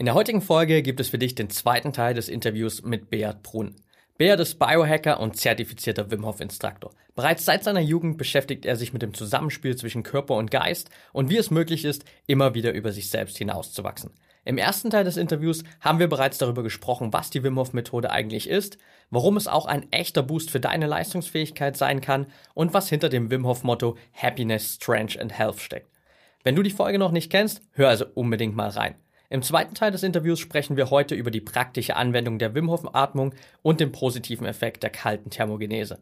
In der heutigen Folge gibt es für dich den zweiten Teil des Interviews mit Beat Brunn. Beat ist Biohacker und zertifizierter Wim Hof Instruktor. Bereits seit seiner Jugend beschäftigt er sich mit dem Zusammenspiel zwischen Körper und Geist und wie es möglich ist, immer wieder über sich selbst hinauszuwachsen. Im ersten Teil des Interviews haben wir bereits darüber gesprochen, was die Wim Hof Methode eigentlich ist, warum es auch ein echter Boost für deine Leistungsfähigkeit sein kann und was hinter dem Wim Hof Motto Happiness, Strength and Health steckt. Wenn du die Folge noch nicht kennst, hör also unbedingt mal rein. Im zweiten Teil des Interviews sprechen wir heute über die praktische Anwendung der Wim Hof Atmung und den positiven Effekt der kalten Thermogenese.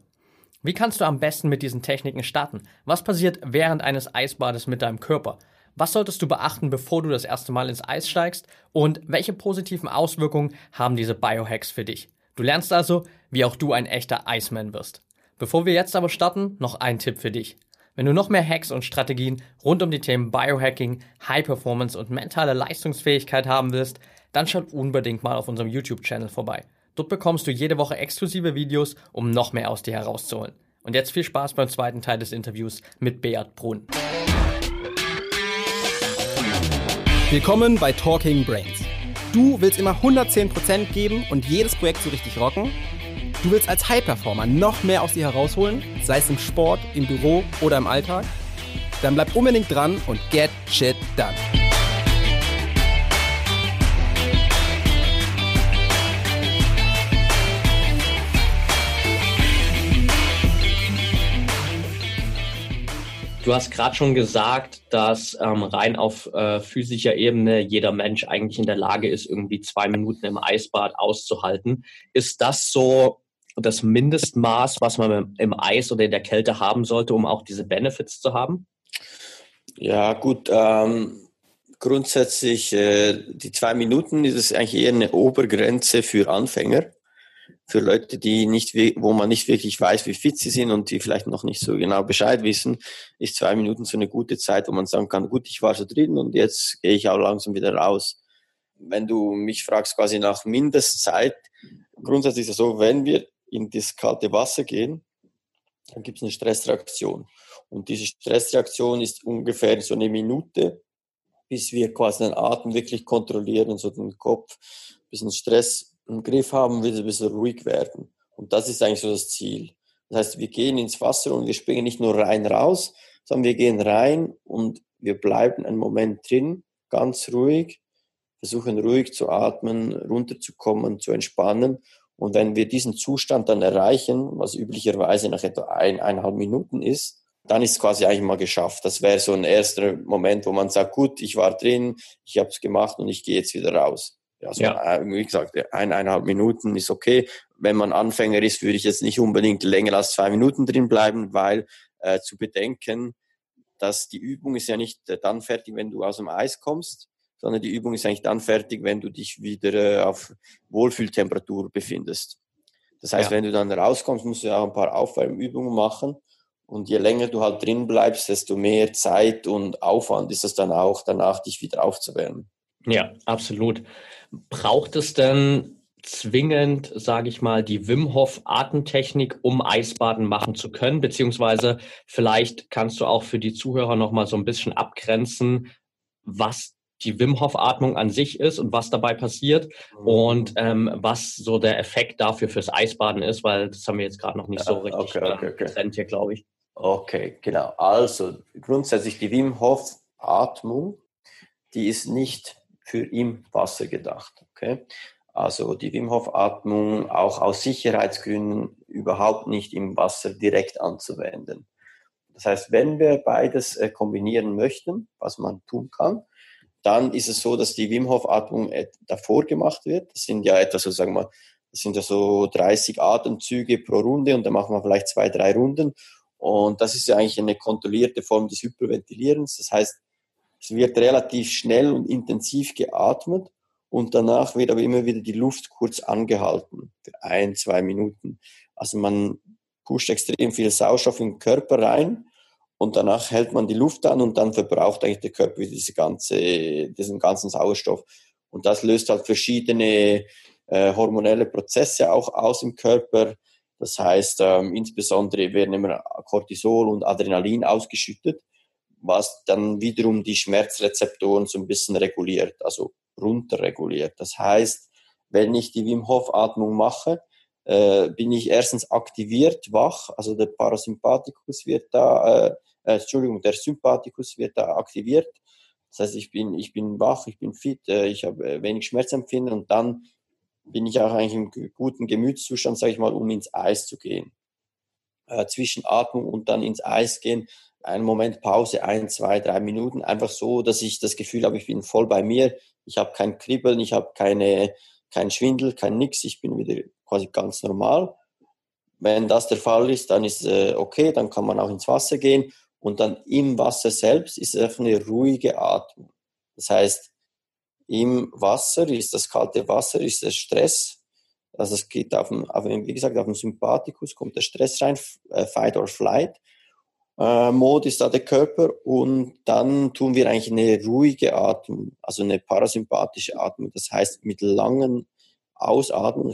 Wie kannst du am besten mit diesen Techniken starten? Was passiert während eines Eisbades mit deinem Körper? Was solltest du beachten, bevor du das erste Mal ins Eis steigst? Und welche positiven Auswirkungen haben diese Biohacks für dich? Du lernst also, wie auch du ein echter Iceman wirst. Bevor wir jetzt aber starten, noch ein Tipp für dich. Wenn du noch mehr Hacks und Strategien rund um die Themen Biohacking, High Performance und mentale Leistungsfähigkeit haben willst, dann schau unbedingt mal auf unserem YouTube-Channel vorbei. Dort bekommst du jede Woche exklusive Videos, um noch mehr aus dir herauszuholen. Und jetzt viel Spaß beim zweiten Teil des Interviews mit Beat Brunn. Willkommen bei Talking Brains. Du willst immer 110% geben und jedes Projekt so richtig rocken? Du willst als High-Performer noch mehr aus dir herausholen, sei es im Sport, im Büro oder im Alltag? Dann bleib unbedingt dran und get shit done. Du hast gerade schon gesagt, dass ähm, rein auf äh, physischer Ebene jeder Mensch eigentlich in der Lage ist, irgendwie zwei Minuten im Eisbad auszuhalten. Ist das so das Mindestmaß, was man im Eis oder in der Kälte haben sollte, um auch diese Benefits zu haben? Ja, gut. Ähm, grundsätzlich, äh, die zwei Minuten ist es eigentlich eher eine Obergrenze für Anfänger. Für Leute, die nicht, wo man nicht wirklich weiß, wie fit sie sind und die vielleicht noch nicht so genau Bescheid wissen, ist zwei Minuten so eine gute Zeit, wo man sagen kann, gut, ich war so drin und jetzt gehe ich auch langsam wieder raus. Wenn du mich fragst quasi nach Mindestzeit, grundsätzlich ist es so, wenn wir in das kalte Wasser gehen, dann gibt es eine Stressreaktion. Und diese Stressreaktion ist ungefähr so eine Minute, bis wir quasi den Atem wirklich kontrollieren, so den Kopf, ein bisschen Stress im Griff haben, wieder ein bisschen ruhig werden. Und das ist eigentlich so das Ziel. Das heißt, wir gehen ins Wasser und wir springen nicht nur rein raus, sondern wir gehen rein und wir bleiben einen Moment drin, ganz ruhig, versuchen ruhig zu atmen, runterzukommen, zu entspannen und wenn wir diesen Zustand dann erreichen, was üblicherweise nach etwa ein, eineinhalb Minuten ist, dann ist es quasi eigentlich mal geschafft. Das wäre so ein erster Moment, wo man sagt, gut, ich war drin, ich habe es gemacht und ich gehe jetzt wieder raus. Also, ja. Wie gesagt, ein, eineinhalb Minuten ist okay. Wenn man Anfänger ist, würde ich jetzt nicht unbedingt länger als zwei Minuten drin bleiben, weil äh, zu bedenken, dass die Übung ist ja nicht äh, dann fertig, wenn du aus dem Eis kommst, sondern die Übung ist eigentlich dann fertig, wenn du dich wieder äh, auf Wohlfühltemperatur befindest. Das heißt, ja. wenn du dann rauskommst, musst du auch ein paar Aufwärmübungen machen. Und je länger du halt drin bleibst, desto mehr Zeit und Aufwand ist es dann auch, danach dich wieder aufzuwärmen. Ja, absolut. Braucht es denn zwingend, sage ich mal, die Wim Hof Atemtechnik, um Eisbaden machen zu können? Beziehungsweise vielleicht kannst du auch für die Zuhörer noch mal so ein bisschen abgrenzen, was die Wim Hof Atmung an sich ist und was dabei passiert mhm. und ähm, was so der Effekt dafür fürs Eisbaden ist, weil das haben wir jetzt gerade noch nicht so richtig okay, okay, okay. getrennt hier, glaube ich. Okay, genau. Also grundsätzlich die Wim Hof Atmung, die ist nicht für im Wasser gedacht. Okay? Also die Wim Hof Atmung auch aus Sicherheitsgründen überhaupt nicht im Wasser direkt anzuwenden. Das heißt, wenn wir beides äh, kombinieren möchten, was man tun kann, dann ist es so, dass die Wim Hof Atmung davor gemacht wird. Das sind ja etwa so, sagen wir, das sind ja so 30 Atemzüge pro Runde und dann machen wir vielleicht zwei, drei Runden. Und das ist ja eigentlich eine kontrollierte Form des Hyperventilierens. Das heißt, es wird relativ schnell und intensiv geatmet und danach wird aber immer wieder die Luft kurz angehalten für ein, zwei Minuten. Also man pusht extrem viel Sauerstoff in den Körper rein und danach hält man die Luft an und dann verbraucht eigentlich der Körper diese ganze, diesen ganzen Sauerstoff. Und das löst halt verschiedene äh, hormonelle Prozesse auch aus im Körper. Das heißt, ähm, insbesondere werden immer Cortisol und Adrenalin ausgeschüttet, was dann wiederum die Schmerzrezeptoren so ein bisschen reguliert, also runterreguliert. Das heißt, wenn ich die Wim Hof Atmung mache, äh, bin ich erstens aktiviert, wach, also der Parasympathikus wird da, äh, äh, Entschuldigung, der Sympathikus wird da aktiviert. Das heißt, ich bin, ich bin wach, ich bin fit, äh, ich habe äh, wenig Schmerzempfinden und dann bin ich auch eigentlich im guten Gemütszustand, sage ich mal, um ins Eis zu gehen. Äh, zwischen Atmung und dann ins Eis gehen, einen Moment Pause, ein, zwei, drei Minuten, einfach so, dass ich das Gefühl habe, ich bin voll bei mir, ich habe kein Kribbeln, ich habe keine, kein Schwindel, kein Nix, ich bin wieder quasi ganz normal. Wenn das der Fall ist, dann ist äh, okay, dann kann man auch ins Wasser gehen und dann im Wasser selbst ist es eine ruhige Atmung. Das heißt, im Wasser ist das kalte Wasser, ist der Stress, also es geht auf dem, auf wie gesagt, auf dem Sympathikus kommt der Stress rein, äh, Fight or Flight. Äh, Mode ist da der Körper und dann tun wir eigentlich eine ruhige Atmung, also eine parasympathische Atmung. Das heißt, mit langen Ausatmen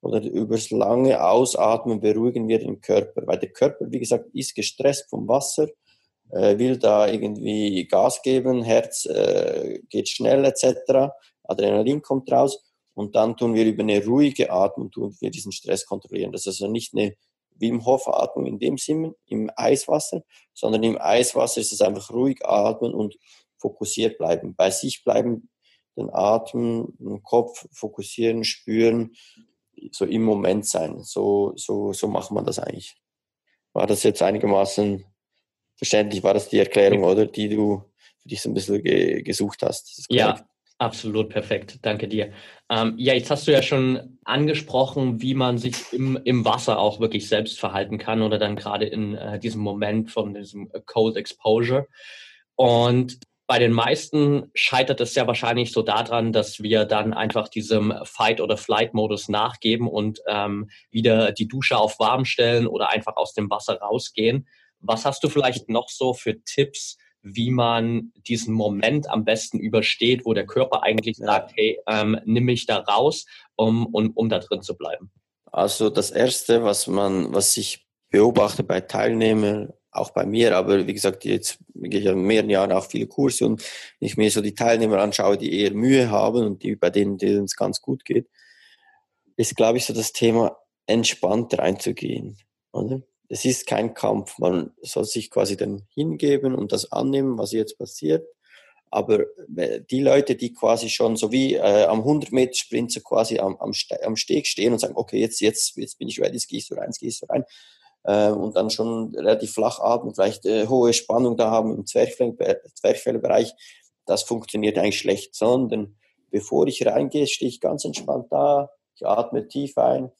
oder übers lange Ausatmen beruhigen wir den Körper, weil der Körper, wie gesagt, ist gestresst vom Wasser, äh, will da irgendwie Gas geben, Herz äh, geht schnell etc., Adrenalin kommt raus und dann tun wir über eine ruhige Atmung tun wir diesen Stress kontrollieren. Das ist also nicht eine Wim Hof Atmung in dem Sinne im Eiswasser, sondern im Eiswasser ist es einfach ruhig atmen und fokussiert bleiben, bei sich bleiben, den Atem, den Kopf fokussieren, spüren, so im Moment sein. So, so, so macht man das eigentlich. War das jetzt einigermaßen verständlich? War das die Erklärung, oder? Die du für dich so ein bisschen ge gesucht hast? Ja, absolut perfekt. Danke dir. Ähm, ja, jetzt hast du ja schon angesprochen, wie man sich im, im Wasser auch wirklich selbst verhalten kann oder dann gerade in äh, diesem Moment von diesem Cold Exposure. Und bei den meisten scheitert es ja wahrscheinlich so daran, dass wir dann einfach diesem Fight- oder Flight-Modus nachgeben und ähm, wieder die Dusche auf warm stellen oder einfach aus dem Wasser rausgehen. Was hast du vielleicht noch so für Tipps, wie man diesen Moment am besten übersteht, wo der Körper eigentlich sagt, hey, ähm, nimm mich da raus, um, um, um da drin zu bleiben? Also das Erste, was man, was ich beobachte bei Teilnehmern auch bei mir, aber wie gesagt, jetzt gehe ich ja in mehreren Jahren auch viele Kurse und wenn ich mir so die Teilnehmer anschaue, die eher Mühe haben und die bei denen, denen es ganz gut geht, ist, glaube ich, so das Thema entspannt reinzugehen. Oder? Es ist kein Kampf. Man soll sich quasi dann hingeben und das annehmen, was jetzt passiert. Aber äh, die Leute, die quasi schon so wie äh, am 100 Meter Sprint so quasi am, am, am Steg stehen und sagen, okay, jetzt, jetzt, jetzt bin ich ready, jetzt ich so rein, jetzt ich so rein, äh, und dann schon relativ flach atmen, vielleicht äh, hohe Spannung da haben im Zwerchfellbereich, das funktioniert eigentlich schlecht, sondern bevor ich reingehe, stehe ich ganz entspannt da, ich atme tief ein,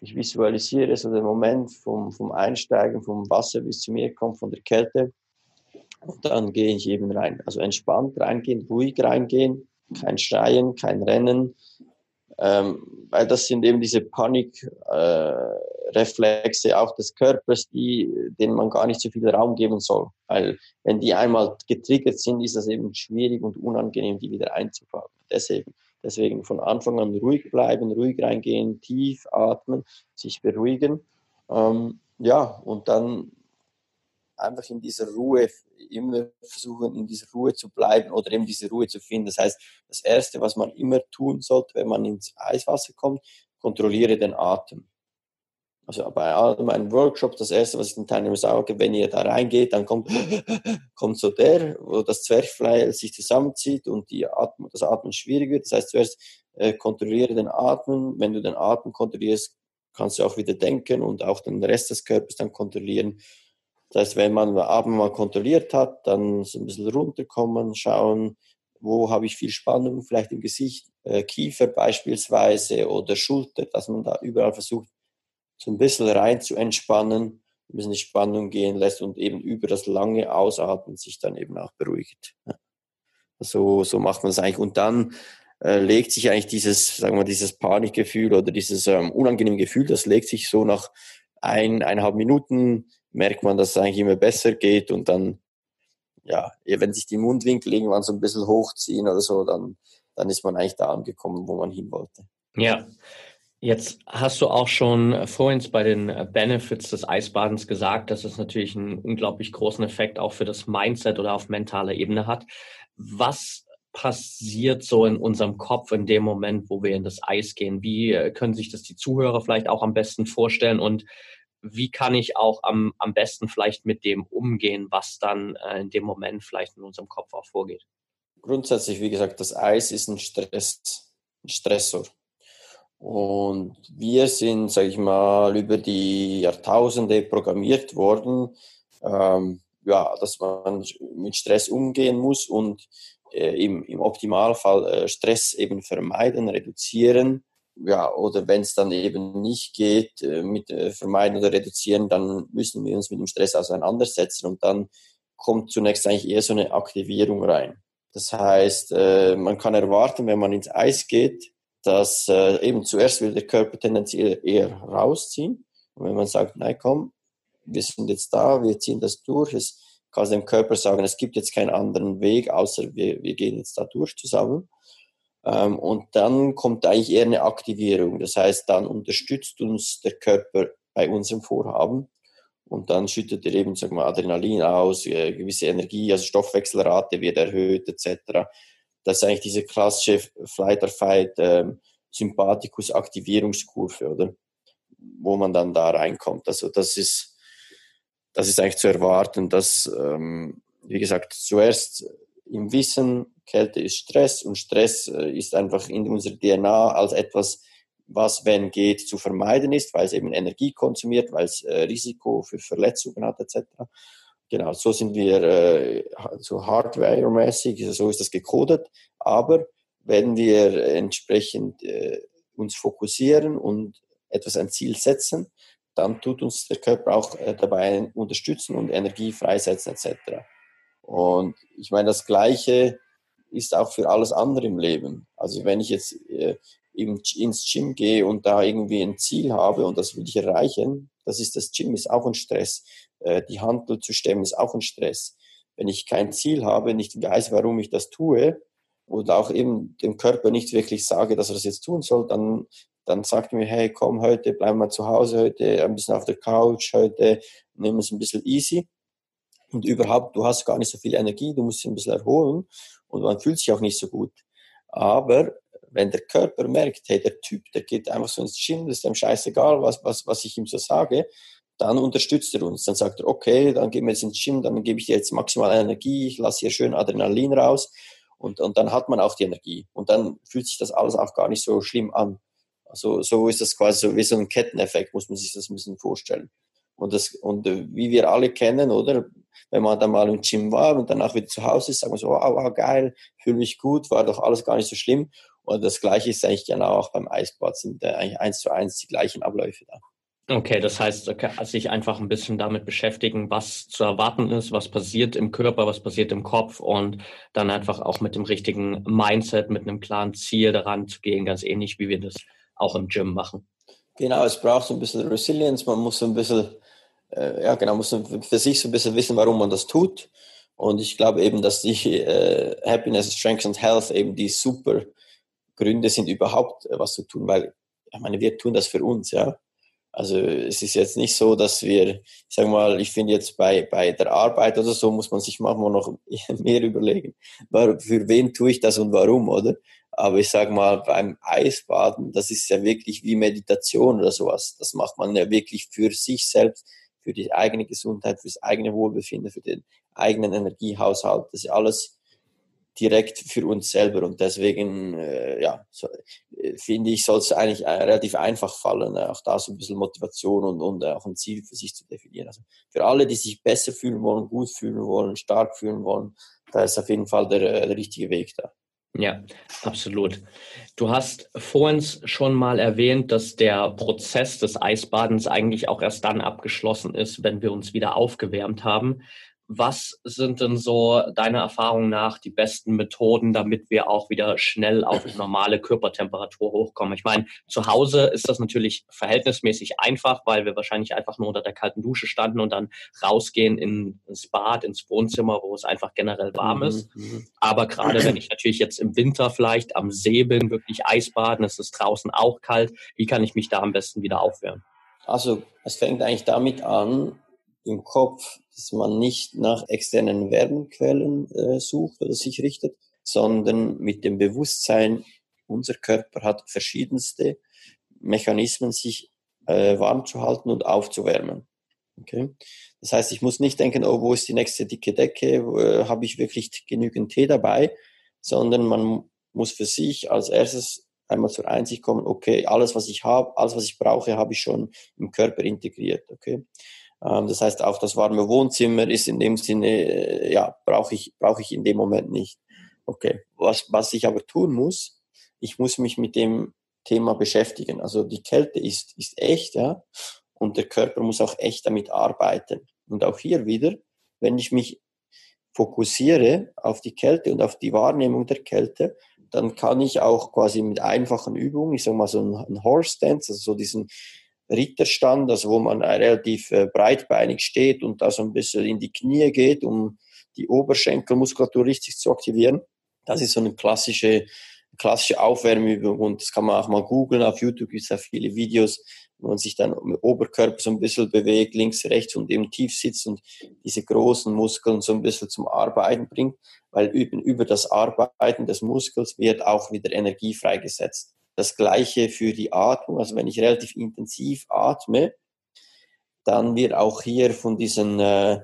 ich visualisiere so den Moment vom, vom Einsteigen vom Wasser bis zu mir kommt, von der Kälte. Und dann gehe ich eben rein. Also entspannt reingehen, ruhig reingehen, kein Schreien, kein Rennen, ähm, weil das sind eben diese Panikreflexe äh, auch des Körpers, die, denen man gar nicht so viel Raum geben soll. Weil wenn die einmal getriggert sind, ist das eben schwierig und unangenehm, die wieder einzufangen. Deswegen, deswegen von Anfang an ruhig bleiben, ruhig reingehen, tief atmen, sich beruhigen. Ähm, ja, und dann einfach in dieser Ruhe, immer versuchen, in dieser Ruhe zu bleiben oder eben diese Ruhe zu finden. Das heißt, das Erste, was man immer tun sollte, wenn man ins Eiswasser kommt, kontrolliere den Atem. Also bei all meinen Workshops, das Erste, was ich den Teilnehmern sage, wenn ihr da reingeht, dann kommt, kommt so der, wo das Zwerchfell sich zusammenzieht und die Atmung, das Atmen schwierig wird. Das heißt, zuerst äh, kontrolliere den Atmen. Wenn du den Atmen kontrollierst, kannst du auch wieder denken und auch den Rest des Körpers dann kontrollieren. Das heißt, wenn man Abend mal kontrolliert hat, dann so ein bisschen runterkommen, schauen, wo habe ich viel Spannung, vielleicht im Gesicht, äh, Kiefer beispielsweise oder Schulter, dass man da überall versucht, so ein bisschen rein zu entspannen, ein bisschen die Spannung gehen lässt und eben über das lange Ausatmen sich dann eben auch beruhigt. So, so macht man es eigentlich. Und dann äh, legt sich eigentlich dieses, sagen wir, dieses Panikgefühl oder dieses ähm, unangenehme Gefühl, das legt sich so nach ein, eineinhalb Minuten merkt man, dass es eigentlich immer besser geht und dann, ja, wenn sich die Mundwinkel irgendwann so ein bisschen hochziehen oder so, dann, dann ist man eigentlich da angekommen, wo man hin wollte. Ja. Jetzt hast du auch schon vorhin bei den Benefits des Eisbadens gesagt, dass es natürlich einen unglaublich großen Effekt auch für das Mindset oder auf mentaler Ebene hat. Was passiert so in unserem Kopf in dem Moment, wo wir in das Eis gehen? Wie äh, können sich das die Zuhörer vielleicht auch am besten vorstellen und wie kann ich auch am, am besten vielleicht mit dem umgehen, was dann äh, in dem Moment vielleicht in unserem Kopf auch vorgeht? Grundsätzlich, wie gesagt, das Eis ist ein Stress, ein Stressor. Und wir sind, sage ich mal, über die Jahrtausende programmiert worden, ähm, ja, dass man mit Stress umgehen muss und äh, im, im Optimalfall äh, Stress eben vermeiden, reduzieren. Ja, oder wenn es dann eben nicht geht, äh, mit äh, vermeiden oder reduzieren, dann müssen wir uns mit dem Stress auseinandersetzen und dann kommt zunächst eigentlich eher so eine Aktivierung rein. Das heißt, äh, man kann erwarten, wenn man ins Eis geht, dass eben zuerst will der Körper tendenziell eher rausziehen. Und wenn man sagt, nein, komm, wir sind jetzt da, wir ziehen das durch, es kann dem Körper sagen, es gibt jetzt keinen anderen Weg, außer wir, wir gehen jetzt da durch zusammen. Ähm, und dann kommt eigentlich eher eine Aktivierung. Das heißt, dann unterstützt uns der Körper bei unserem Vorhaben. Und dann schüttet er eben, sag mal, Adrenalin aus, äh, gewisse Energie, also Stoffwechselrate wird erhöht, etc. Das ist eigentlich diese klassische Flight or Fight ähm, Sympathikus Aktivierungskurve, oder? Wo man dann da reinkommt. Also das ist, das ist eigentlich zu erwarten, dass, ähm, wie gesagt, zuerst im Wissen, Kälte ist Stress und Stress äh, ist einfach in unserer DNA als etwas, was, wenn geht, zu vermeiden ist, weil es eben Energie konsumiert, weil es äh, Risiko für Verletzungen hat, etc. Genau, so sind wir äh, so hardware-mäßig, so ist das gecodet. Aber wenn wir entsprechend uns fokussieren und etwas ein Ziel setzen, dann tut uns der Körper auch dabei unterstützen und Energie freisetzen etc. Und ich meine, das Gleiche ist auch für alles andere im Leben. Also wenn ich jetzt äh, ins Gym gehe und da irgendwie ein Ziel habe und das will ich erreichen, das ist das Gym ist auch ein Stress. Äh, die Handel zu stemmen ist auch ein Stress. Wenn ich kein Ziel habe, nicht weiß, warum ich das tue und auch eben dem Körper nicht wirklich sage, dass er das jetzt tun soll, dann, dann sagt mir, hey, komm heute, bleib mal zu Hause, heute ein bisschen auf der Couch, heute wir es ein bisschen easy. Und überhaupt, du hast gar nicht so viel Energie, du musst dich ein bisschen erholen und man fühlt sich auch nicht so gut. Aber wenn der Körper merkt, hey, der Typ, der geht einfach so ins Gym, das ist ihm scheißegal, was, was, was ich ihm so sage, dann unterstützt er uns. Dann sagt er, okay, dann gehen wir jetzt ins Gym, dann gebe ich dir jetzt maximal Energie, ich lasse hier schön Adrenalin raus und, und dann hat man auch die Energie. Und dann fühlt sich das alles auch gar nicht so schlimm an. Also so ist das quasi so wie so ein Ketteneffekt, muss man sich das ein bisschen vorstellen. Und, das, und äh, wie wir alle kennen, oder? Wenn man dann mal im Gym war und danach wieder zu Hause ist, sagen wir so, wow, wow geil, fühle mich gut, war doch alles gar nicht so schlimm. Und das Gleiche ist eigentlich genau auch beim Eisbad, sind eigentlich eins zu eins die gleichen Abläufe da. Okay, das heißt, sich einfach ein bisschen damit beschäftigen, was zu erwarten ist, was passiert im Körper, was passiert im Kopf und dann einfach auch mit dem richtigen Mindset, mit einem klaren Ziel daran zu gehen, ganz ähnlich wie wir das auch im Gym machen. Genau, es braucht so ein bisschen Resilience, man muss so ein bisschen, äh, ja genau, muss für sich so ein bisschen wissen, warum man das tut. Und ich glaube eben, dass die äh, Happiness, Strength and Health eben die super Gründe sind, überhaupt äh, was zu tun, weil ich meine, wir tun das für uns, ja. Also es ist jetzt nicht so, dass wir, ich sage mal, ich finde jetzt bei, bei der Arbeit oder so muss man sich manchmal noch mehr überlegen, für wen tue ich das und warum, oder? Aber ich sage mal, beim Eisbaden, das ist ja wirklich wie Meditation oder sowas. Das macht man ja wirklich für sich selbst, für die eigene Gesundheit, fürs eigene Wohlbefinden, für den eigenen Energiehaushalt. Das ist alles direkt für uns selber. Und deswegen, äh, ja, so, äh, finde ich, soll es eigentlich äh, relativ einfach fallen, äh, auch da so ein bisschen Motivation und, und auch ein Ziel für sich zu definieren. Also für alle, die sich besser fühlen wollen, gut fühlen wollen, stark fühlen wollen, da ist auf jeden Fall der, äh, der richtige Weg da. Ja, absolut. Du hast vorhin schon mal erwähnt, dass der Prozess des Eisbadens eigentlich auch erst dann abgeschlossen ist, wenn wir uns wieder aufgewärmt haben. Was sind denn so deiner Erfahrung nach die besten Methoden, damit wir auch wieder schnell auf normale Körpertemperatur hochkommen? Ich meine, zu Hause ist das natürlich verhältnismäßig einfach, weil wir wahrscheinlich einfach nur unter der kalten Dusche standen und dann rausgehen ins Bad, ins Wohnzimmer, wo es einfach generell warm ist. Mhm, mhm. Aber gerade wenn ich natürlich jetzt im Winter vielleicht am See bin, wirklich Eisbaden, es ist draußen auch kalt, wie kann ich mich da am besten wieder aufwärmen? Also es fängt eigentlich damit an, im Kopf, dass man nicht nach externen Wärmequellen äh, sucht oder sich richtet, sondern mit dem Bewusstsein, unser Körper hat verschiedenste Mechanismen, sich äh, warm zu halten und aufzuwärmen. Okay? Das heißt, ich muss nicht denken, oh, wo ist die nächste dicke Decke, äh, habe ich wirklich genügend Tee dabei, sondern man muss für sich als erstes einmal zur Einsicht kommen, okay, alles, was ich habe, alles, was ich brauche, habe ich schon im Körper integriert. Okay? Ähm, das heißt, auch das warme Wohnzimmer ist in dem Sinne, äh, ja, brauche ich, brauche ich in dem Moment nicht. Okay, was, was ich aber tun muss, ich muss mich mit dem Thema beschäftigen. Also die Kälte ist, ist echt, ja, und der Körper muss auch echt damit arbeiten. Und auch hier wieder, wenn ich mich fokussiere auf die Kälte und auf die Wahrnehmung der Kälte, dann kann ich auch quasi mit einfachen Übungen, ich sage mal so ein Horse Dance, also so diesen Ritterstand, also wo man relativ äh, breitbeinig steht und da so ein bisschen in die Knie geht, um die Oberschenkelmuskulatur richtig zu aktivieren. Das ist so eine klassische, klassische Aufwärmübung und das kann man auch mal googeln. Auf YouTube gibt es ja viele Videos, wo man sich dann im Oberkörper so ein bisschen bewegt, links, rechts und eben tief sitzt und diese großen Muskeln so ein bisschen zum Arbeiten bringt, weil über, über das Arbeiten des Muskels wird auch wieder Energie freigesetzt. Das gleiche für die Atmung. Also wenn ich relativ intensiv atme, dann wird auch hier von diesen, äh,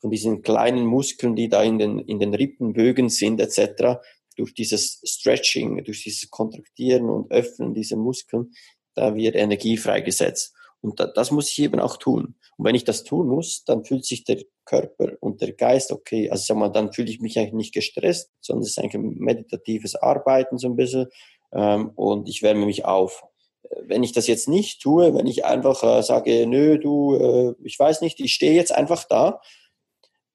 von diesen kleinen Muskeln, die da in den, in den Rippenbögen sind, etc., durch dieses Stretching, durch dieses Kontraktieren und Öffnen dieser Muskeln, da wird Energie freigesetzt. Und da, das muss ich eben auch tun. Und wenn ich das tun muss, dann fühlt sich der Körper und der Geist okay. Also sag mal, dann fühle ich mich eigentlich nicht gestresst, sondern es ist eigentlich ein meditatives Arbeiten so ein bisschen ähm, und ich wärme mich auf. Wenn ich das jetzt nicht tue, wenn ich einfach äh, sage, nö, du, äh, ich weiß nicht, ich stehe jetzt einfach da,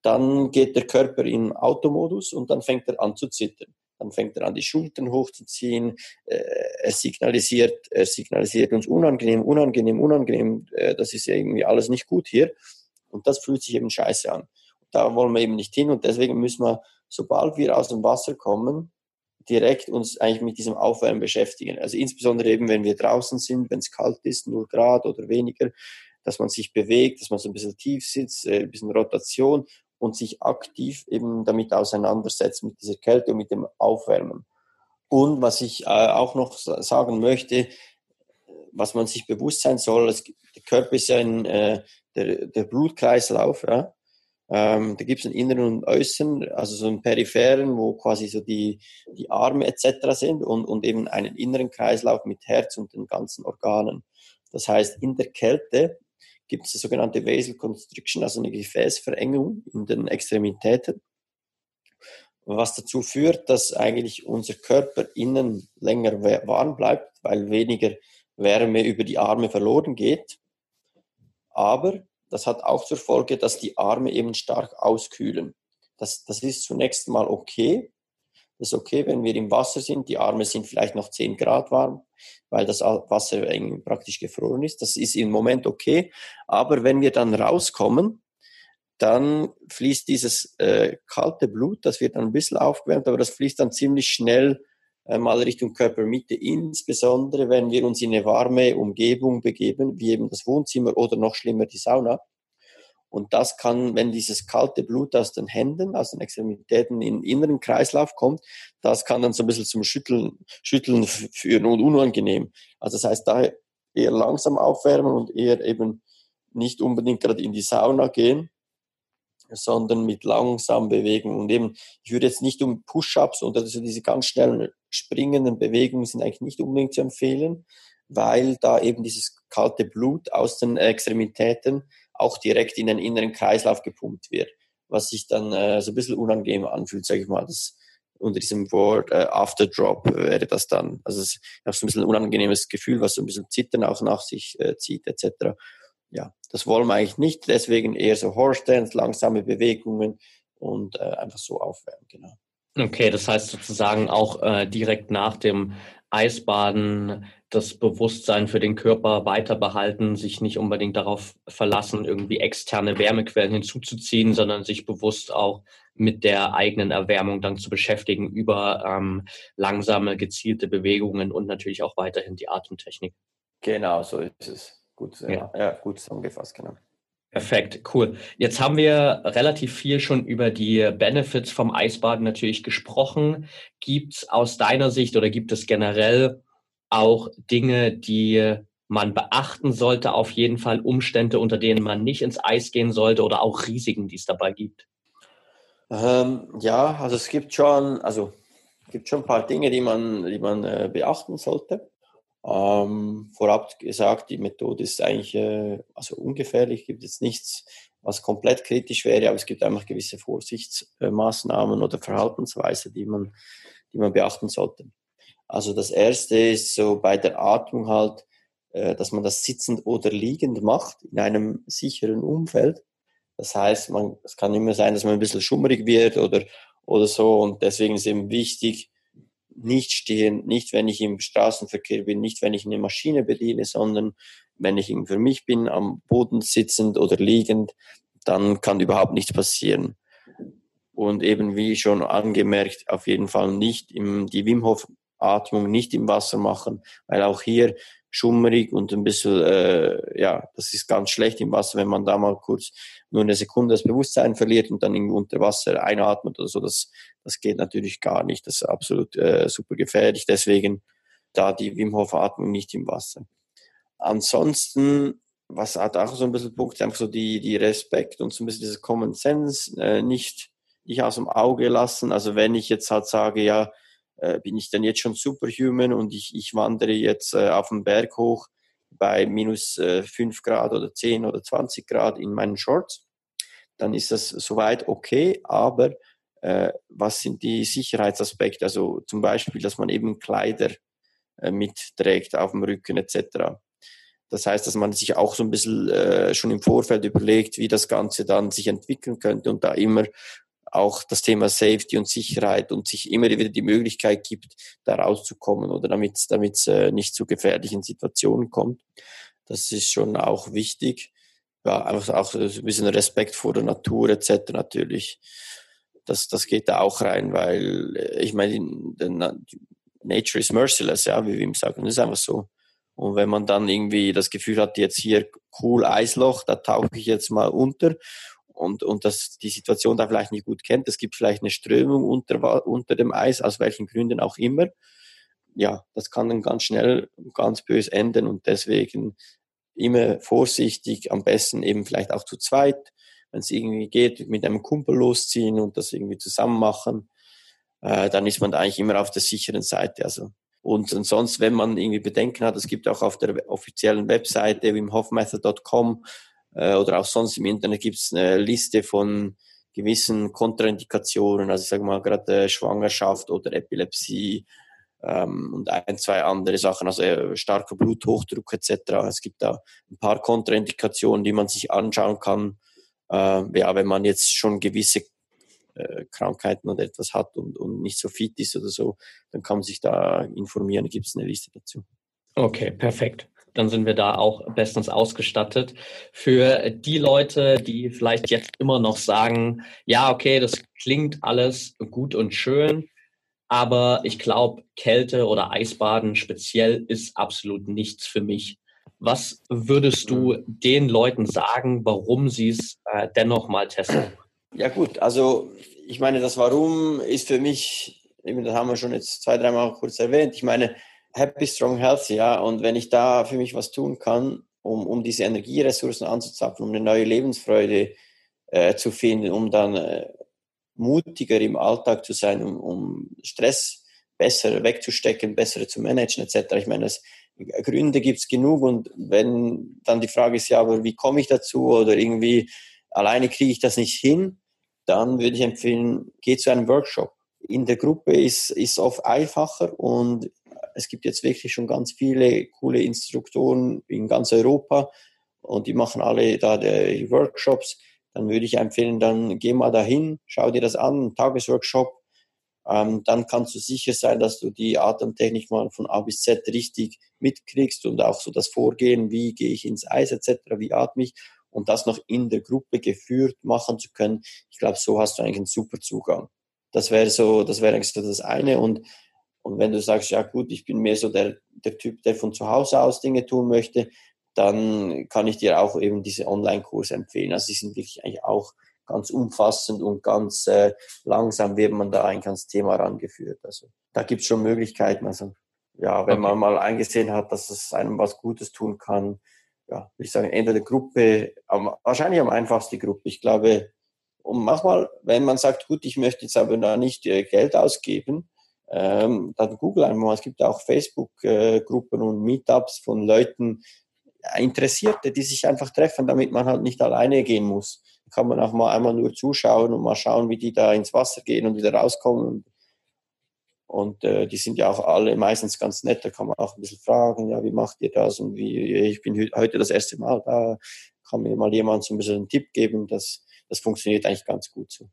dann geht der Körper in Automodus und dann fängt er an zu zittern. Dann fängt er an, die Schultern hochzuziehen. Äh, er signalisiert, er signalisiert uns unangenehm, unangenehm, unangenehm. Äh, das ist irgendwie alles nicht gut hier. Und das fühlt sich eben scheiße an. Da wollen wir eben nicht hin und deswegen müssen wir, sobald wir aus dem Wasser kommen, direkt uns eigentlich mit diesem Aufwärmen beschäftigen. Also insbesondere eben, wenn wir draußen sind, wenn es kalt ist, 0 Grad oder weniger, dass man sich bewegt, dass man so ein bisschen tief sitzt, äh, ein bisschen Rotation und sich aktiv eben damit auseinandersetzt, mit dieser Kälte und mit dem Aufwärmen. Und was ich äh, auch noch sagen möchte, was man sich bewusst sein soll, der Körper ist ja ein, äh, der, der Blutkreislauf, ja, ähm, da gibt es einen inneren und äußeren, also so einen peripheren, wo quasi so die, die Arme etc. sind und, und eben einen inneren Kreislauf mit Herz und den ganzen Organen. Das heißt, in der Kälte gibt es die sogenannte Vasal Constriction, also eine Gefäßverengung in den Extremitäten, was dazu führt, dass eigentlich unser Körper innen länger warm bleibt, weil weniger Wärme über die Arme verloren geht. Aber das hat auch zur Folge, dass die Arme eben stark auskühlen. Das, das ist zunächst mal okay. Das ist okay, wenn wir im Wasser sind. Die Arme sind vielleicht noch 10 Grad warm, weil das Wasser praktisch gefroren ist. Das ist im Moment okay. Aber wenn wir dann rauskommen, dann fließt dieses äh, kalte Blut, das wird dann ein bisschen aufgewärmt, aber das fließt dann ziemlich schnell mal Richtung Körpermitte, insbesondere wenn wir uns in eine warme Umgebung begeben, wie eben das Wohnzimmer oder noch schlimmer die Sauna. Und das kann, wenn dieses kalte Blut aus den Händen, aus den Extremitäten in den inneren Kreislauf kommt, das kann dann so ein bisschen zum Schütteln, Schütteln führen und unangenehm. Also das heißt, da eher langsam aufwärmen und eher eben nicht unbedingt gerade in die Sauna gehen, sondern mit langsam bewegen. Und eben, ich würde jetzt nicht um Push-ups oder so diese ganz schnellen springenden Bewegungen sind eigentlich nicht unbedingt zu empfehlen, weil da eben dieses kalte Blut aus den Extremitäten auch direkt in den inneren Kreislauf gepumpt wird, was sich dann äh, so ein bisschen unangenehm anfühlt, sage ich mal. Das, unter diesem Wort äh, Afterdrop wäre das dann. Also es, ich habe so ein bisschen ein unangenehmes Gefühl, was so ein bisschen Zittern auch nach sich äh, zieht etc. ja, das wollen wir eigentlich nicht. Deswegen eher so Dance, langsame Bewegungen und äh, einfach so aufwärmen, genau. Okay, das heißt sozusagen auch äh, direkt nach dem Eisbaden das Bewusstsein für den Körper weiter behalten, sich nicht unbedingt darauf verlassen, irgendwie externe Wärmequellen hinzuzuziehen, sondern sich bewusst auch mit der eigenen Erwärmung dann zu beschäftigen über ähm, langsame, gezielte Bewegungen und natürlich auch weiterhin die Atemtechnik. Genau, so ist es. Gut, ja. ja gut zusammengefasst, genau. Perfekt, cool. Jetzt haben wir relativ viel schon über die Benefits vom Eisbaden natürlich gesprochen. Gibt es aus deiner Sicht oder gibt es generell auch Dinge, die man beachten sollte, auf jeden Fall Umstände, unter denen man nicht ins Eis gehen sollte oder auch Risiken, die es dabei gibt? Ähm, ja, also es gibt schon, also gibt schon ein paar Dinge, die man, die man äh, beachten sollte. Ähm, vorab gesagt, die Methode ist eigentlich äh, also ungefährlich, gibt jetzt nichts, was komplett kritisch wäre, aber es gibt einfach gewisse Vorsichtsmaßnahmen oder Verhaltensweisen, die man, die man beachten sollte. Also das erste ist so bei der Atmung halt, äh, dass man das sitzend oder liegend macht in einem sicheren Umfeld. Das heißt, man, es kann immer sein, dass man ein bisschen schummrig wird oder, oder so und deswegen ist eben wichtig, nicht stehen, nicht wenn ich im Straßenverkehr bin, nicht wenn ich eine Maschine bediene, sondern wenn ich für mich bin, am Boden sitzend oder liegend, dann kann überhaupt nichts passieren. Und eben wie schon angemerkt, auf jeden Fall nicht im, die Wim Hof Atmung nicht im Wasser machen, weil auch hier schummrig und ein bisschen, äh, ja, das ist ganz schlecht im Wasser, wenn man da mal kurz nur eine Sekunde das Bewusstsein verliert und dann irgendwie unter Wasser einatmet oder so. Das, das geht natürlich gar nicht. Das ist absolut äh, super gefährlich. Deswegen da die Wim Hof Atmung nicht im Wasser. Ansonsten, was hat auch so ein bisschen Punkt, einfach so die, die Respekt und so ein bisschen dieses Common Sense äh, nicht, nicht aus dem Auge lassen. Also wenn ich jetzt halt sage, ja, äh, bin ich dann jetzt schon superhuman und ich, ich wandere jetzt äh, auf den Berg hoch bei minus äh, 5 Grad oder 10 oder 20 Grad in meinen Shorts, dann ist das soweit okay, aber äh, was sind die Sicherheitsaspekte? Also zum Beispiel, dass man eben Kleider äh, mitträgt auf dem Rücken etc. Das heißt, dass man sich auch so ein bisschen äh, schon im Vorfeld überlegt, wie das Ganze dann sich entwickeln könnte und da immer auch das Thema Safety und Sicherheit und sich immer wieder die Möglichkeit gibt, da rauszukommen oder damit es äh, nicht zu gefährlichen Situationen kommt. Das ist schon auch wichtig. Ja, einfach auch ein bisschen Respekt vor der Natur etc. natürlich. Das, das geht da auch rein, weil äh, ich meine, Nature is merciless, ja, wie wir ihm sagen. Das ist einfach so. Und wenn man dann irgendwie das Gefühl hat, jetzt hier cool Eisloch, da tauche ich jetzt mal unter und, und dass die Situation da vielleicht nicht gut kennt. Es gibt vielleicht eine Strömung unter, unter dem Eis, aus welchen Gründen auch immer. Ja, das kann dann ganz schnell ganz bös enden und deswegen immer vorsichtig, am besten eben vielleicht auch zu zweit, wenn es irgendwie geht, mit einem Kumpel losziehen und das irgendwie zusammen machen, äh, dann ist man da eigentlich immer auf der sicheren Seite. Also und, und sonst, wenn man irgendwie Bedenken hat, es gibt auch auf der offiziellen Webseite wimhofmethod.com äh, oder auch sonst im Internet gibt es eine Liste von gewissen Kontraindikationen, also ich sage mal gerade äh, Schwangerschaft oder Epilepsie ähm, und ein, zwei andere Sachen, also äh, starker Bluthochdruck etc. Es gibt da ein paar Kontraindikationen, die man sich anschauen kann, äh, ja, wenn man jetzt schon gewisse äh, Krankheiten oder etwas hat und, und nicht so fit ist oder so, dann kann man sich da informieren, gibt es eine Liste dazu. Okay, perfekt dann sind wir da auch bestens ausgestattet. Für die Leute, die vielleicht jetzt immer noch sagen, ja, okay, das klingt alles gut und schön, aber ich glaube, Kälte oder Eisbaden speziell ist absolut nichts für mich. Was würdest du den Leuten sagen, warum sie es äh, dennoch mal testen? Ja gut, also ich meine, das Warum ist für mich, das haben wir schon jetzt zwei, dreimal kurz erwähnt. Ich meine, happy, strong, healthy, ja. Und wenn ich da für mich was tun kann, um, um diese Energieressourcen anzuzapfen, um eine neue Lebensfreude äh, zu finden, um dann äh, mutiger im Alltag zu sein, um, um Stress besser wegzustecken, besser zu managen, etc. Ich meine, das, Gründe gibt es genug und wenn dann die Frage ist, ja, aber wie komme ich dazu oder irgendwie alleine kriege ich das nicht hin, dann würde ich empfehlen, geh zu einem Workshop. In der Gruppe ist es oft einfacher und es gibt jetzt wirklich schon ganz viele coole Instruktoren in ganz Europa und die machen alle da die Workshops, dann würde ich empfehlen, dann geh mal dahin, schau dir das an, ein Tagesworkshop. Ähm, dann kannst du sicher sein, dass du die Atemtechnik mal von A bis Z richtig mitkriegst und auch so das Vorgehen, wie gehe ich ins Eis etc., wie atme ich und das noch in der Gruppe geführt machen zu können. Ich glaube, so hast du eigentlich einen super Zugang. Das wäre so, das wäre eigentlich so das eine und und wenn du sagst, ja gut, ich bin mehr so der, der Typ, der von zu Hause aus Dinge tun möchte, dann kann ich dir auch eben diese Online-Kurse empfehlen. Also die sind wirklich eigentlich auch ganz umfassend und ganz äh, langsam wird man da eigentlich ans Thema rangeführt. Also da gibt es schon Möglichkeiten. Also ja, wenn okay. man mal eingesehen hat, dass es einem was Gutes tun kann, ja, würde ich sagen, entweder Gruppe, am, wahrscheinlich am einfachsten die Gruppe. Ich glaube, und manchmal, wenn man sagt, gut, ich möchte jetzt aber da nicht äh, Geld ausgeben, ähm, dann google einfach mal. Es gibt auch Facebook-Gruppen und Meetups von Leuten, Interessierte, die sich einfach treffen, damit man halt nicht alleine gehen muss. Kann man auch mal einmal nur zuschauen und mal schauen, wie die da ins Wasser gehen und wieder rauskommen. Und, und äh, die sind ja auch alle meistens ganz nett. Da kann man auch ein bisschen fragen, ja, wie macht ihr das? Und wie, ich bin heute das erste Mal da, kann mir mal jemand so ein bisschen einen Tipp geben. Das, das funktioniert eigentlich ganz gut so.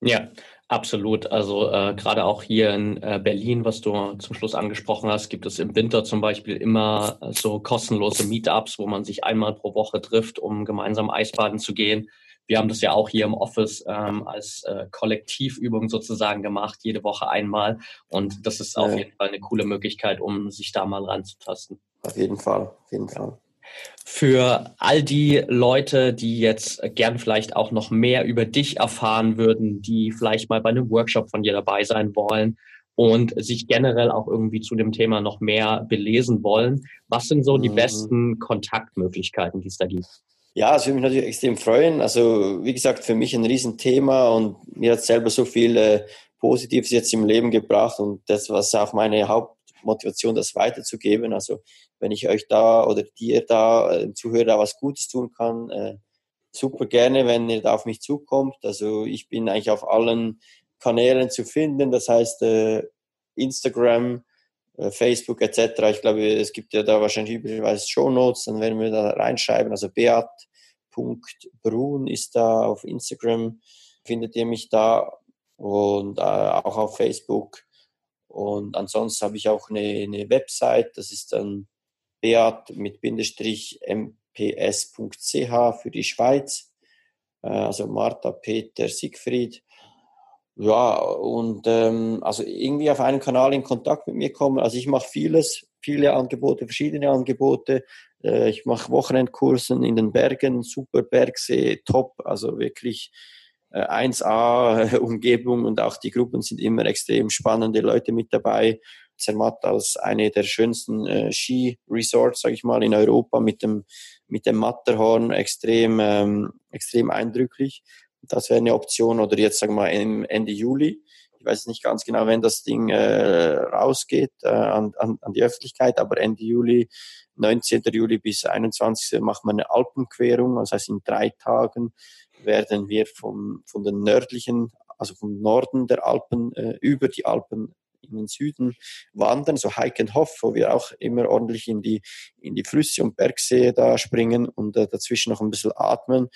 Ja, absolut. Also äh, gerade auch hier in äh, Berlin, was du zum Schluss angesprochen hast, gibt es im Winter zum Beispiel immer äh, so kostenlose Meetups, wo man sich einmal pro Woche trifft, um gemeinsam Eisbaden zu gehen. Wir haben das ja auch hier im Office ähm, als äh, Kollektivübung sozusagen gemacht, jede Woche einmal. Und das ist auf jeden Fall eine coole Möglichkeit, um sich da mal ranzutasten. Auf jeden Fall, auf jeden Fall für all die Leute, die jetzt gern vielleicht auch noch mehr über dich erfahren würden, die vielleicht mal bei einem Workshop von dir dabei sein wollen und sich generell auch irgendwie zu dem Thema noch mehr belesen wollen. Was sind so die mhm. besten Kontaktmöglichkeiten, die es da gibt? Ja, es würde mich natürlich extrem freuen. Also, wie gesagt, für mich ein Riesenthema und mir hat selber so viel äh, Positives jetzt im Leben gebracht und das, was auch meine Hauptmotivation, das weiterzugeben. Also, wenn ich euch da oder dir da, äh, Zuhörer, was Gutes tun kann, äh, super gerne, wenn ihr da auf mich zukommt. Also ich bin eigentlich auf allen Kanälen zu finden, das heißt äh, Instagram, äh, Facebook etc. Ich glaube, es gibt ja da wahrscheinlich üblicherweise Show Notes, dann werden wir da reinschreiben. Also beat.brun ist da auf Instagram, findet ihr mich da und äh, auch auf Facebook. Und ansonsten habe ich auch eine, eine Website, das ist dann beat mit Bindestrich mps.ch für die Schweiz. Äh, also Martha, Peter, Siegfried. Ja, und ähm, also irgendwie auf einem Kanal in Kontakt mit mir kommen. Also ich mache vieles, viele Angebote, verschiedene Angebote. Äh, ich mache Wochenendkursen in den Bergen, super Bergsee, top, also wirklich äh, 1A Umgebung und auch die Gruppen sind immer extrem spannende Leute mit dabei. Zermatt als eine der schönsten äh, Ski-Resorts, sage ich mal, in Europa mit dem, mit dem Matterhorn extrem, ähm, extrem eindrücklich. Das wäre eine Option oder jetzt sagen wir mal Ende Juli. Ich weiß nicht ganz genau, wenn das Ding äh, rausgeht äh, an, an, an die Öffentlichkeit, aber Ende Juli, 19. Juli bis 21. macht man eine Alpenquerung. Das heißt, in drei Tagen werden wir vom, von den nördlichen, also vom Norden der Alpen äh, über die Alpen in den Süden wandern, so Hike and Hoff, wo wir auch immer ordentlich in die, in die Flüsse und Bergsee da springen und äh, dazwischen noch ein bisschen atmen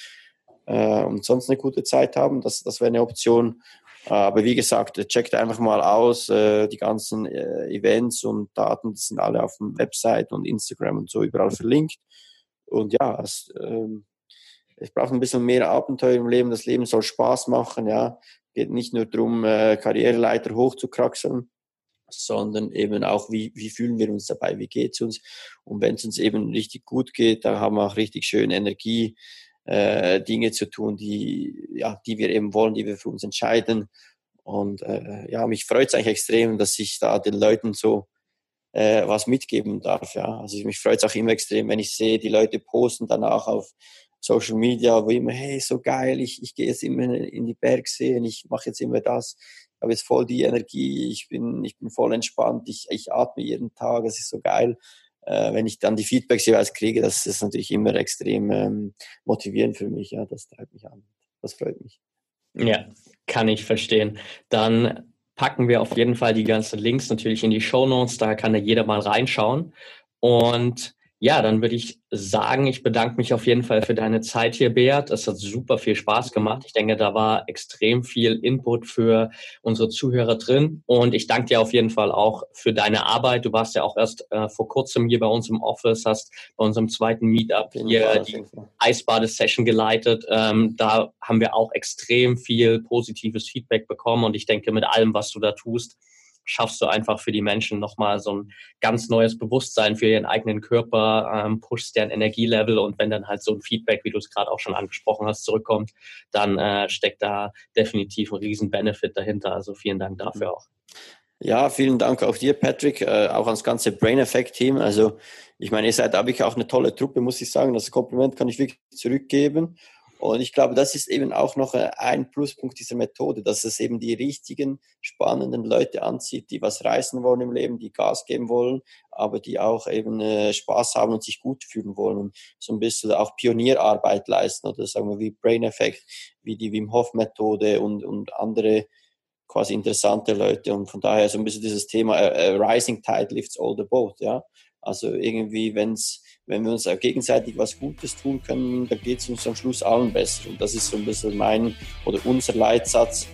äh, und sonst eine gute Zeit haben. Das, das wäre eine Option. Aber wie gesagt, checkt einfach mal aus, äh, die ganzen äh, Events und Daten, die sind alle auf dem Website und Instagram und so überall verlinkt. Und ja, es, ähm, es braucht ein bisschen mehr Abenteuer im Leben. Das Leben soll Spaß machen, ja. Geht nicht nur darum, äh, Karriereleiter hochzukraxeln, sondern eben auch, wie, wie fühlen wir uns dabei, wie geht es uns. Und wenn es uns eben richtig gut geht, dann haben wir auch richtig schön Energie, äh, Dinge zu tun, die, ja, die wir eben wollen, die wir für uns entscheiden. Und äh, ja, mich freut es eigentlich extrem, dass ich da den Leuten so äh, was mitgeben darf. Ja. Also mich freut es auch immer extrem, wenn ich sehe, die Leute posten danach auf Social Media, wo immer, hey, so geil, ich, ich gehe jetzt immer in die Bergsee und ich mache jetzt immer das habe jetzt voll die Energie, ich bin, ich bin voll entspannt, ich, ich atme jeden Tag, es ist so geil. Äh, wenn ich dann die Feedbacks jeweils kriege, das ist natürlich immer extrem ähm, motivierend für mich. Ja, das treibt mich an. Das freut mich. Ja, kann ich verstehen. Dann packen wir auf jeden Fall die ganzen Links natürlich in die Show Notes. Da kann da jeder mal reinschauen. Und Ja, dann würde ich sagen, ich bedanke mich auf jeden Fall für deine Zeit hier, Beat. Es hat super viel Spaß gemacht. Ich denke, da war extrem viel Input für unsere Zuhörer drin. Und ich danke dir auf jeden Fall auch für deine Arbeit. Du warst ja auch erst äh, vor kurzem hier bei uns im Office, hast bei unserem zweiten Meetup hier die Eisbade-Session geleitet. Ähm, da haben wir auch extrem viel positives Feedback bekommen. Und ich denke, mit allem, was du da tust, schaffst du einfach für die Menschen nochmal so ein ganz neues Bewusstsein für ihren eigenen Körper, ähm, pushst deren Energielevel und wenn dann halt so ein Feedback, wie du es gerade auch schon angesprochen hast, zurückkommt, dann äh, steckt da definitiv ein riesen Benefit dahinter. Also vielen Dank dafür auch. Ja, vielen Dank auch dir, Patrick, äh, auch ans ganze Brain Effect Team. Also ich meine, ihr seid wirklich auch eine tolle Truppe, muss ich sagen. Das Kompliment kann ich wirklich zurückgeben. Und ich glaube, das ist eben auch noch äh, ein Pluspunkt dieser Methode, dass es eben die richtigen, spannenden Leute anzieht, die was reißen wollen im Leben, die Gas geben wollen, aber die auch eben äh, Spaß haben und sich gut fühlen wollen und so ein bisschen auch Pionierarbeit leisten oder sagen wir wie Brain Effect, wie die Wim Hof Methode und, und andere quasi interessante Leute. Und von daher so ein bisschen dieses Thema uh, uh, Rising Tide lifts all the boat, ja. Also irgendwie, wenn's, wenn wir uns gegenseitig was Gutes tun können, dann geht es uns am Schluss allen besser. Und das ist so ein bisschen mein oder unser Leitsatz.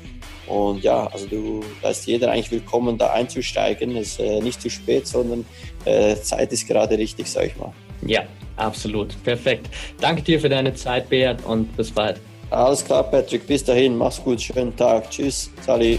Und ja, also du, da ist jeder eigentlich willkommen, da einzusteigen. Es ist äh, nicht zu spät, sondern äh, Zeit ist gerade richtig, sag ich mal. Ja, absolut. Perfekt. Danke dir für deine Zeit, Beat, und bis bald. Alles klar, Patrick. Bis dahin. Mach's gut. Schönen Tag. Tschüss. Sali.